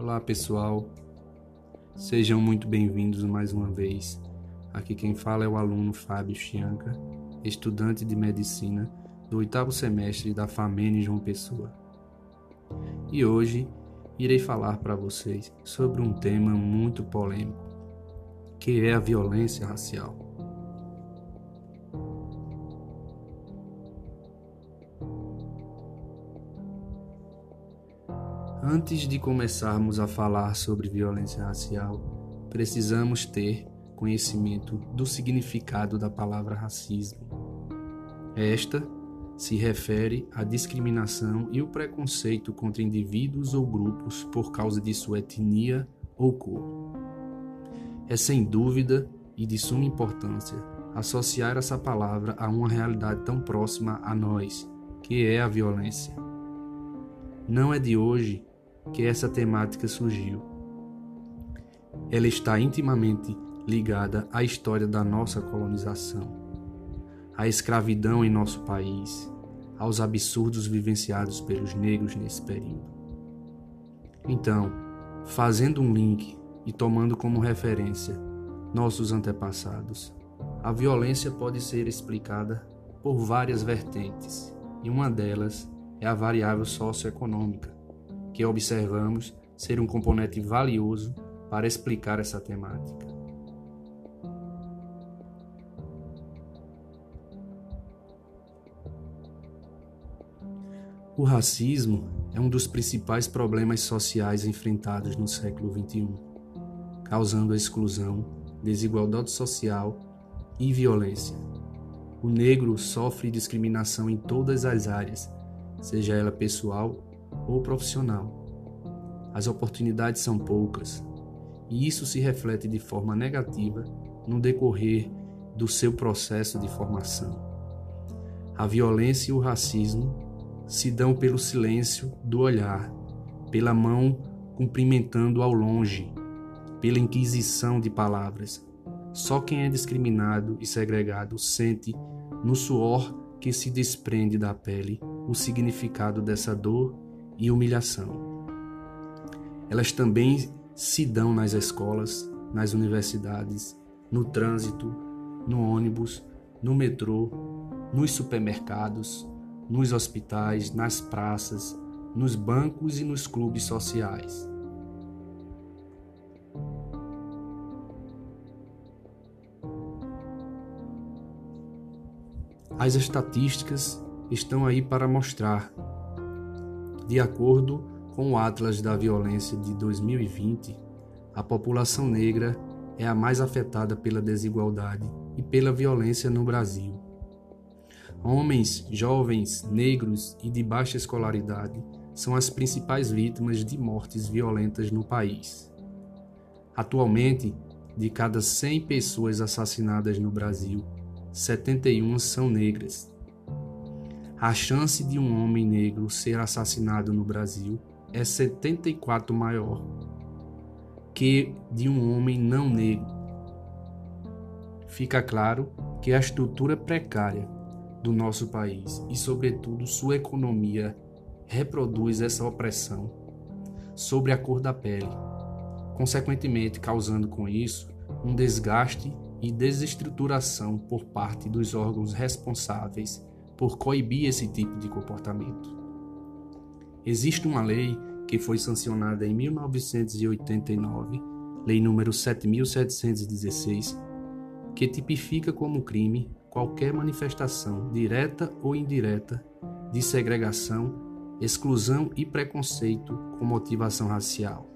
Olá pessoal, sejam muito bem-vindos mais uma vez. Aqui quem fala é o aluno Fábio Chianca, estudante de medicina do oitavo semestre da FAMEN João Pessoa. E hoje irei falar para vocês sobre um tema muito polêmico, que é a violência racial. Antes de começarmos a falar sobre violência racial, precisamos ter conhecimento do significado da palavra racismo. Esta se refere à discriminação e o preconceito contra indivíduos ou grupos por causa de sua etnia ou cor. É sem dúvida e de suma importância associar essa palavra a uma realidade tão próxima a nós, que é a violência. Não é de hoje que essa temática surgiu. Ela está intimamente ligada à história da nossa colonização, à escravidão em nosso país, aos absurdos vivenciados pelos negros nesse período. Então, fazendo um link e tomando como referência nossos antepassados, a violência pode ser explicada por várias vertentes, e uma delas é a variável socioeconômica, que observamos ser um componente valioso para explicar essa temática. O racismo é um dos principais problemas sociais enfrentados no século XXI, causando exclusão, desigualdade social e violência. O negro sofre discriminação em todas as áreas, seja ela pessoal ou profissional. As oportunidades são poucas, e isso se reflete de forma negativa no decorrer do seu processo de formação. A violência e o racismo se dão pelo silêncio do olhar, pela mão cumprimentando ao longe, pela inquisição de palavras. Só quem é discriminado e segregado sente, no suor que se desprende da pele, o significado dessa dor e humilhação. Elas também se dão nas escolas, nas universidades, no trânsito, no ônibus, no metrô, nos supermercados, nos hospitais, nas praças, nos bancos e nos clubes sociais. As estatísticas estão aí para mostrar de acordo com o Atlas da Violência de 2020, a população negra é a mais afetada pela desigualdade e pela violência no Brasil. Homens, jovens, negros e de baixa escolaridade são as principais vítimas de mortes violentas no país. Atualmente, de cada 100 pessoas assassinadas no Brasil, 71 são negras a chance de um homem negro ser assassinado no Brasil é 74 maior que de um homem não negro. Fica claro que a estrutura precária do nosso país e, sobretudo, sua economia reproduz essa opressão sobre a cor da pele, consequentemente causando com isso um desgaste e desestruturação por parte dos órgãos responsáveis por coibir esse tipo de comportamento. Existe uma lei que foi sancionada em 1989, Lei número 7716, que tipifica como crime qualquer manifestação direta ou indireta de segregação, exclusão e preconceito com motivação racial.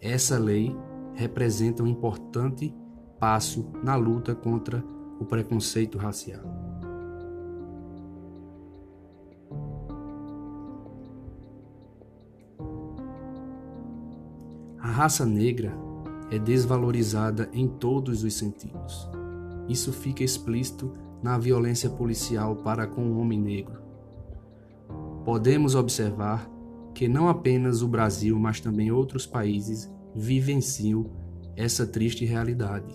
Essa lei representa um importante passo na luta contra o preconceito racial. Raça negra é desvalorizada em todos os sentidos. Isso fica explícito na violência policial para com o homem negro. Podemos observar que não apenas o Brasil, mas também outros países vivenciam essa triste realidade.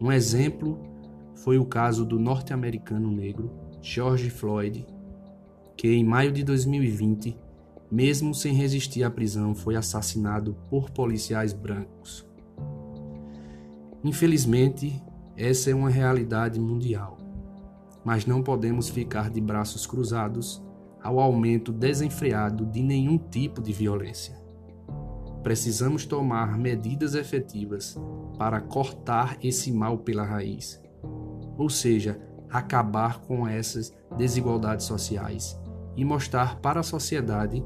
Um exemplo foi o caso do norte-americano negro George Floyd, que em maio de 2020 mesmo sem resistir à prisão, foi assassinado por policiais brancos. Infelizmente, essa é uma realidade mundial, mas não podemos ficar de braços cruzados ao aumento desenfreado de nenhum tipo de violência. Precisamos tomar medidas efetivas para cortar esse mal pela raiz, ou seja, acabar com essas desigualdades sociais e mostrar para a sociedade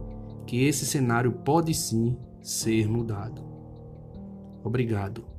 que esse cenário pode sim ser mudado. Obrigado.